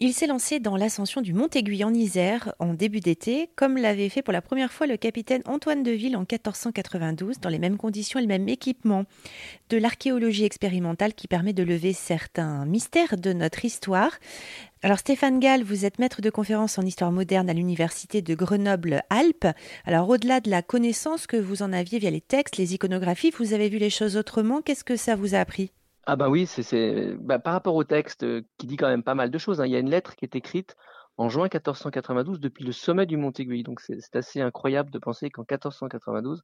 Il s'est lancé dans l'ascension du Mont Aiguille en Isère en début d'été, comme l'avait fait pour la première fois le capitaine Antoine Deville en 1492, dans les mêmes conditions et le même équipement. De l'archéologie expérimentale qui permet de lever certains mystères de notre histoire. Alors Stéphane Gall, vous êtes maître de conférence en histoire moderne à l'université de Grenoble-Alpes. Alors au-delà de la connaissance que vous en aviez via les textes, les iconographies, vous avez vu les choses autrement. Qu'est-ce que ça vous a appris? Ah bah oui, c'est bah, par rapport au texte qui dit quand même pas mal de choses. Hein. Il y a une lettre qui est écrite en juin 1492 depuis le sommet du Mont Aiguille. Donc c'est assez incroyable de penser qu'en 1492,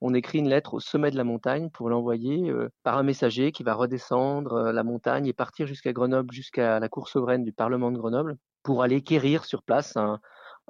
on écrit une lettre au sommet de la montagne pour l'envoyer par un messager qui va redescendre la montagne et partir jusqu'à Grenoble, jusqu'à la cour souveraine du Parlement de Grenoble, pour aller quérir sur place un,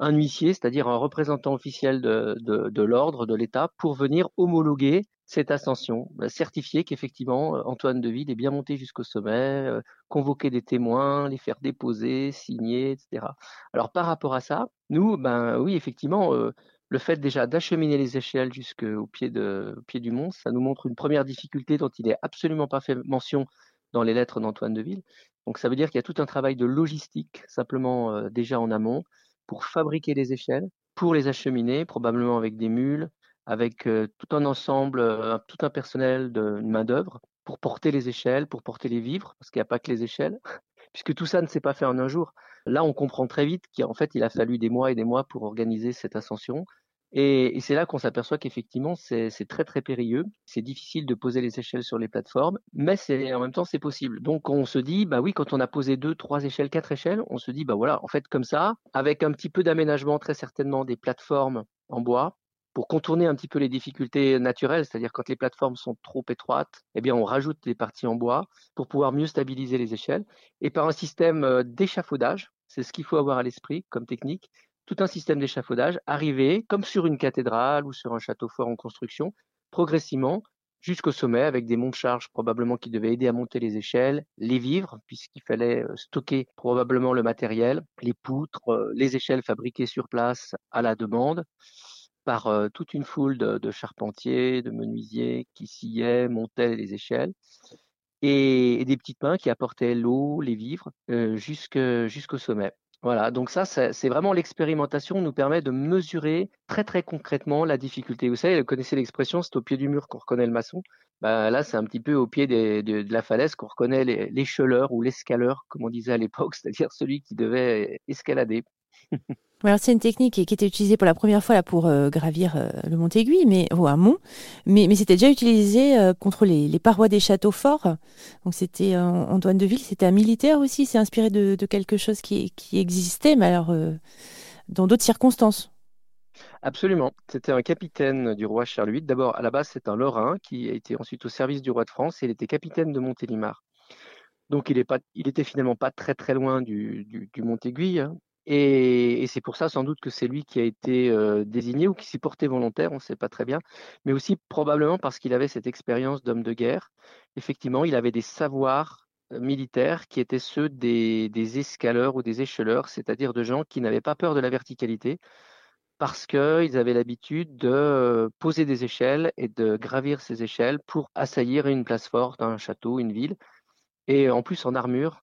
huissier, c'est-à-dire un représentant officiel de l'ordre, de l'État, pour venir homologuer cette ascension, bah, certifier qu'effectivement euh, Antoine de Ville est bien monté jusqu'au sommet, euh, convoquer des témoins, les faire déposer, signer, etc. Alors par rapport à ça, nous, ben oui, effectivement, euh, le fait déjà d'acheminer les échelles jusqu'au pied, du mont, ça nous montre une première difficulté dont il n'est absolument pas fait mention dans les lettres d'Antoine de Ville. Donc ça veut dire qu'il y a tout un travail de logistique simplement déjà en amont pour fabriquer les échelles, pour les acheminer, probablement avec des mules, avec tout un ensemble, tout un personnel de main-d'œuvre pour porter les échelles, pour porter les vivres, parce qu'il n'y a pas que les échelles, puisque tout ça ne s'est pas fait en un jour. Là, on comprend très vite qu'en fait, il a fallu des mois et des mois pour organiser cette ascension. Et, c'est là qu'on s'aperçoit qu'effectivement, c'est très très périlleux. C'est difficile de poser les échelles sur les plateformes, mais en même temps c'est possible. Donc on se dit, bah oui, quand on a posé deux, trois échelles, quatre échelles, on se dit, bah voilà, en fait comme ça, avec un petit peu d'aménagement, très certainement des plateformes en bois, pour contourner un petit peu les difficultés naturelles, c'est-à-dire quand les plateformes sont trop étroites, eh bien on rajoute des parties en bois pour pouvoir mieux stabiliser les échelles. Et par un système euh, d'échafaudage, c'est ce qu'il faut avoir à l'esprit comme technique, tout un système d'échafaudage, arriver comme sur une cathédrale ou sur un château fort en construction, progressivement jusqu'au sommet avec des monts de charge probablement qui devaient aider à monter les échelles, les vivres puisqu'il fallait euh, stocker probablement le matériel, les poutres, euh, les échelles fabriquées sur place à la demande par toute une foule de, charpentiers, de menuisiers qui sciaient, montaient les échelles, et, des petites mains qui apportaient l'eau, les vivres, jusqu'au sommet. Voilà, donc ça, c'est vraiment l'expérimentation nous permet de mesurer très très concrètement la difficulté. Vous savez, vous connaissez l'expression, c'est au pied du mur qu'on reconnaît le maçon. Bah, là, c'est un petit peu au pied de, de, la falaise qu'on reconnaît l'écheleur ou l'escaleur, comme on disait à l'époque, c'est-à-dire celui qui devait escalader. C'est une technique qui, était utilisée pour la première fois pour euh, gravir euh, le mont Aiguille, mais, ou un mais, c'était déjà utilisé euh, contre les, parois des châteaux forts. Donc c'était Antoine de Ville, c'était un militaire aussi, c'est inspiré de, quelque chose qui, existait, mais alors dans d'autres circonstances. Absolument. C'était un capitaine du roi Charles VIII. D'abord, à la base, c'est un Lorrain qui a été ensuite au service du roi de France et il était capitaine de Montélimar. Donc, il, est pas, il était finalement pas très très loin du, du, du Mont Aiguille. Hein. Et, c'est pour ça sans doute que c'est lui qui a été désigné ou qui s'y portait volontaire, on ne sait pas très bien, mais aussi probablement parce qu'il avait cette expérience d'homme de guerre. Effectivement, il avait des savoirs militaires qui étaient ceux des, des escaleurs ou des écheleurs, c'est-à-dire de gens qui n'avaient pas peur de la verticalité parce qu'ils avaient l'habitude de poser des échelles et de gravir ces échelles pour assaillir une place forte, un château, une ville, et en plus en armure,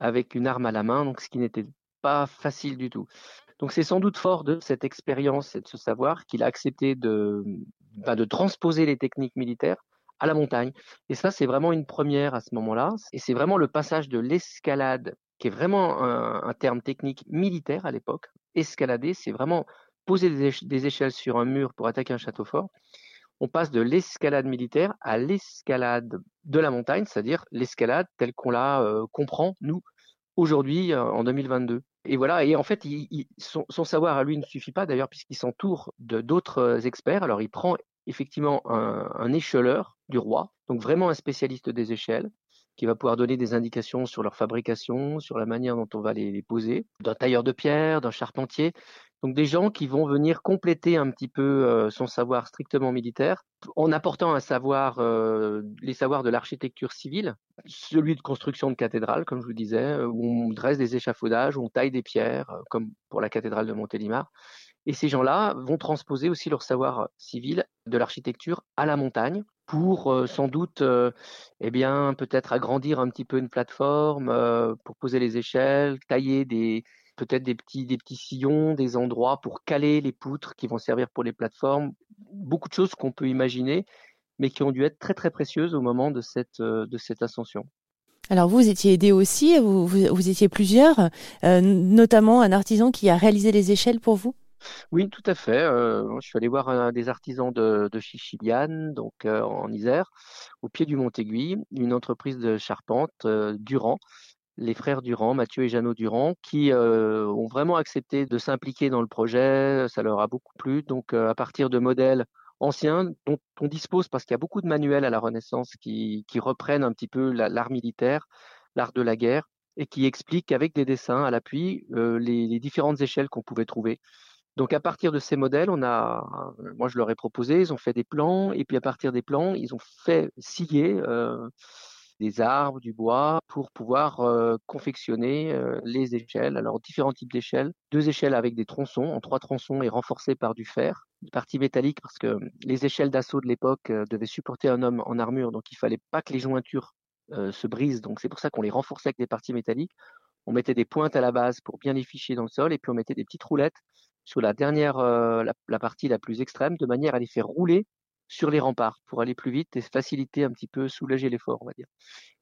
avec une arme à la main, donc ce qui n'était pas facile du tout. Donc c'est sans doute fort de cette expérience et de ce savoir qu'il a accepté de, bah, de transposer les techniques militaires à la montagne. Et ça, c'est vraiment une première à ce moment-là. Et c'est vraiment le passage de l'escalade, qui est vraiment un, terme technique militaire à l'époque. Escalader, c'est vraiment poser des, échelles sur un mur pour attaquer un château fort. On passe de l'escalade militaire à l'escalade de la montagne, c'est-à-dire l'escalade telle qu'on la euh, comprend, nous, aujourd'hui, euh, en 2022. Et voilà, et en fait, son, savoir à lui ne suffit pas d'ailleurs, puisqu'il s'entoure de d'autres euh, experts. Alors, il prend effectivement un, écheleur du roi, donc vraiment un spécialiste des échelles, qui va pouvoir donner des indications sur leur fabrication, sur la manière dont on va les poser, d'un tailleur de pierre, d'un charpentier. Donc des gens qui vont venir compléter un petit peu euh, son savoir strictement militaire en apportant un savoir, euh, les savoirs de l'architecture civile, celui de construction de cathédrales, comme je vous disais, euh, où on dresse des échafaudages, où on taille des pierres, comme pour la cathédrale de Montélimar. Et ces gens-là vont transposer aussi leur savoir civil de l'architecture à la montagne, pour euh, sans doute, euh, eh bien, peut-être agrandir un petit peu une plateforme, euh, pour poser les échelles, tailler des peut-être des petits des petits sillons, des endroits pour caler les poutres qui vont servir pour les plateformes. Beaucoup de choses qu'on peut imaginer, mais qui ont dû être très très précieuses au moment de cette de cette ascension. Alors vous étiez aidé aussi, vous, vous, étiez plusieurs, notamment un artisan qui a réalisé les échelles pour vous? Oui, tout à fait. Euh, je suis allé voir des artisans de, de Chichiliane, donc euh, en Isère, au pied du Mont-Aiguille, une entreprise de charpente, euh, Durand, les frères Durand, Mathieu et Jeannot Durand, qui ont vraiment accepté de s'impliquer dans le projet. Ça leur a beaucoup plu. Donc, à partir de modèles anciens dont on dispose, parce qu'il y a beaucoup de manuels à la Renaissance qui, reprennent un petit peu l'art militaire, l'art de la guerre, et qui expliquent avec des dessins à l'appui les différentes échelles qu'on pouvait trouver. Donc à partir de ces modèles, on a, moi je leur ai proposé, ils ont fait des plans, et puis à partir des plans, ils ont fait scier euh, des arbres, du bois, pour pouvoir euh, confectionner euh, les échelles. Alors différents types d'échelles, deux échelles avec des tronçons, en trois tronçons et renforcées par du fer, une partie métallique parce que les échelles d'assaut de l'époque devaient supporter un homme en armure, donc il fallait pas que les jointures se brisent, donc c'est pour ça qu'on les renforçait avec des parties métalliques. On mettait des pointes à la base pour bien les ficher dans le sol, et puis on mettait des petites roulettes sur la dernière, euh, la, partie la plus extrême, de manière à les faire rouler sur les remparts pour aller plus vite et faciliter un petit peu, soulager l'effort, on va dire.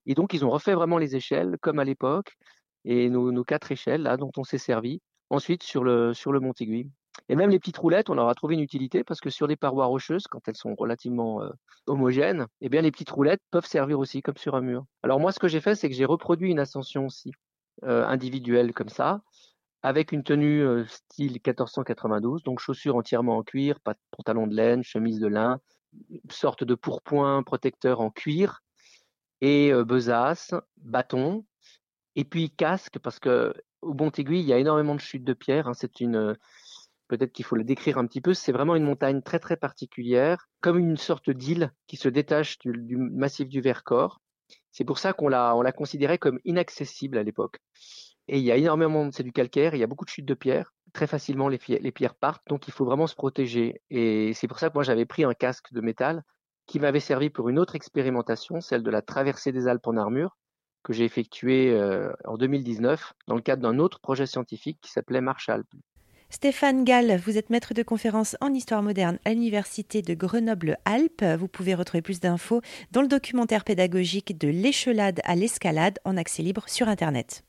Et donc, ils ont refait vraiment les échelles comme à l'époque, et nos, quatre échelles là dont on s'est servi. Ensuite, sur le sur le Mont-Aiguille. Et même les petites roulettes, on leur a trouvé une utilité parce que sur des parois rocheuses, quand elles sont relativement euh, homogènes, eh bien les petites roulettes peuvent servir aussi comme sur un mur. Alors moi, ce que j'ai fait, c'est que j'ai reproduit une ascension aussi euh, individuelle comme ça, avec une tenue euh, style 1492, donc chaussures entièrement en cuir, pantalon de laine, chemise de lin, sorte de pourpoint protecteur en cuir, et euh, besace, bâton, et puis casque, parce que au Mont-Aiguille, il y a énormément de chutes de pierre. Hein, c'est une, peut-être qu'il faut le décrire un petit peu, c'est vraiment une montagne très très particulière, comme une sorte d'île qui se détache du, massif du Vercors. C'est pour ça qu'on l'a, on l'a considéré comme inaccessible à l'époque. Et il y a énormément, c'est du calcaire, il y a beaucoup de chutes de pierres. Très facilement, les, pierres partent, donc il faut vraiment se protéger. Et c'est pour ça que moi, j'avais pris un casque de métal qui m'avait servi pour une autre expérimentation, celle de la traversée des Alpes en armure, que j'ai effectuée euh, en 2019 dans le cadre d'un autre projet scientifique qui s'appelait Marche Alpes. Stéphane Gall, vous êtes maître de conférence en histoire moderne à l'Université de Grenoble-Alpes. Vous pouvez retrouver plus d'infos dans le documentaire pédagogique de l'échelade à l'escalade en accès libre sur Internet.